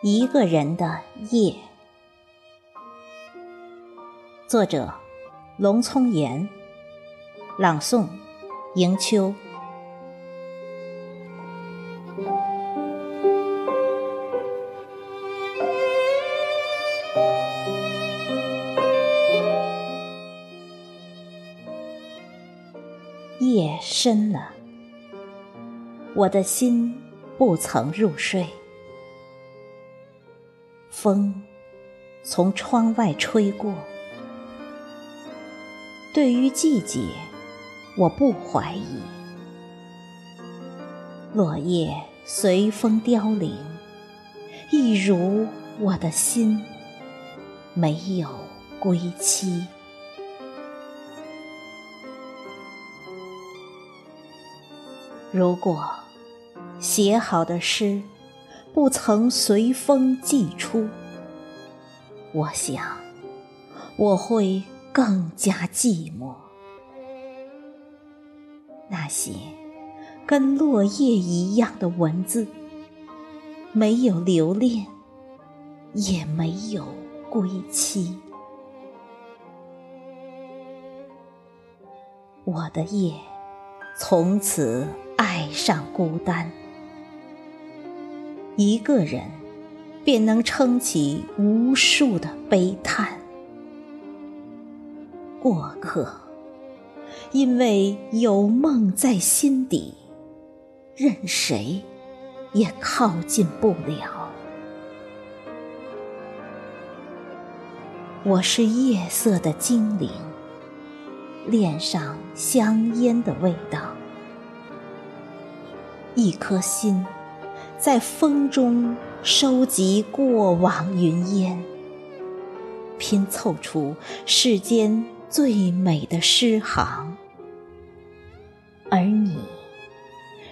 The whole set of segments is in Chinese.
一个人的夜，作者：龙聪岩，朗诵：迎秋。夜深了，我的心不曾入睡。风从窗外吹过，对于季节，我不怀疑。落叶随风凋零，一如我的心没有归期。如果写好的诗。不曾随风寄出，我想我会更加寂寞。那些跟落叶一样的文字，没有留恋，也没有归期。我的夜从此爱上孤单。一个人便能撑起无数的悲叹。过客，因为有梦在心底，任谁也靠近不了。我是夜色的精灵，恋上香烟的味道，一颗心。在风中收集过往云烟拼凑出世间最美的诗行。而你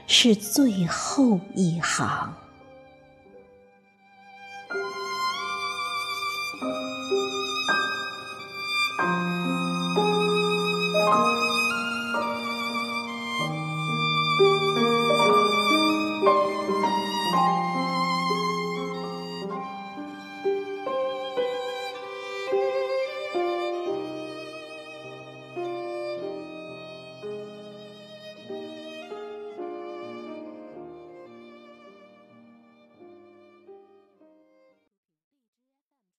是最后一行。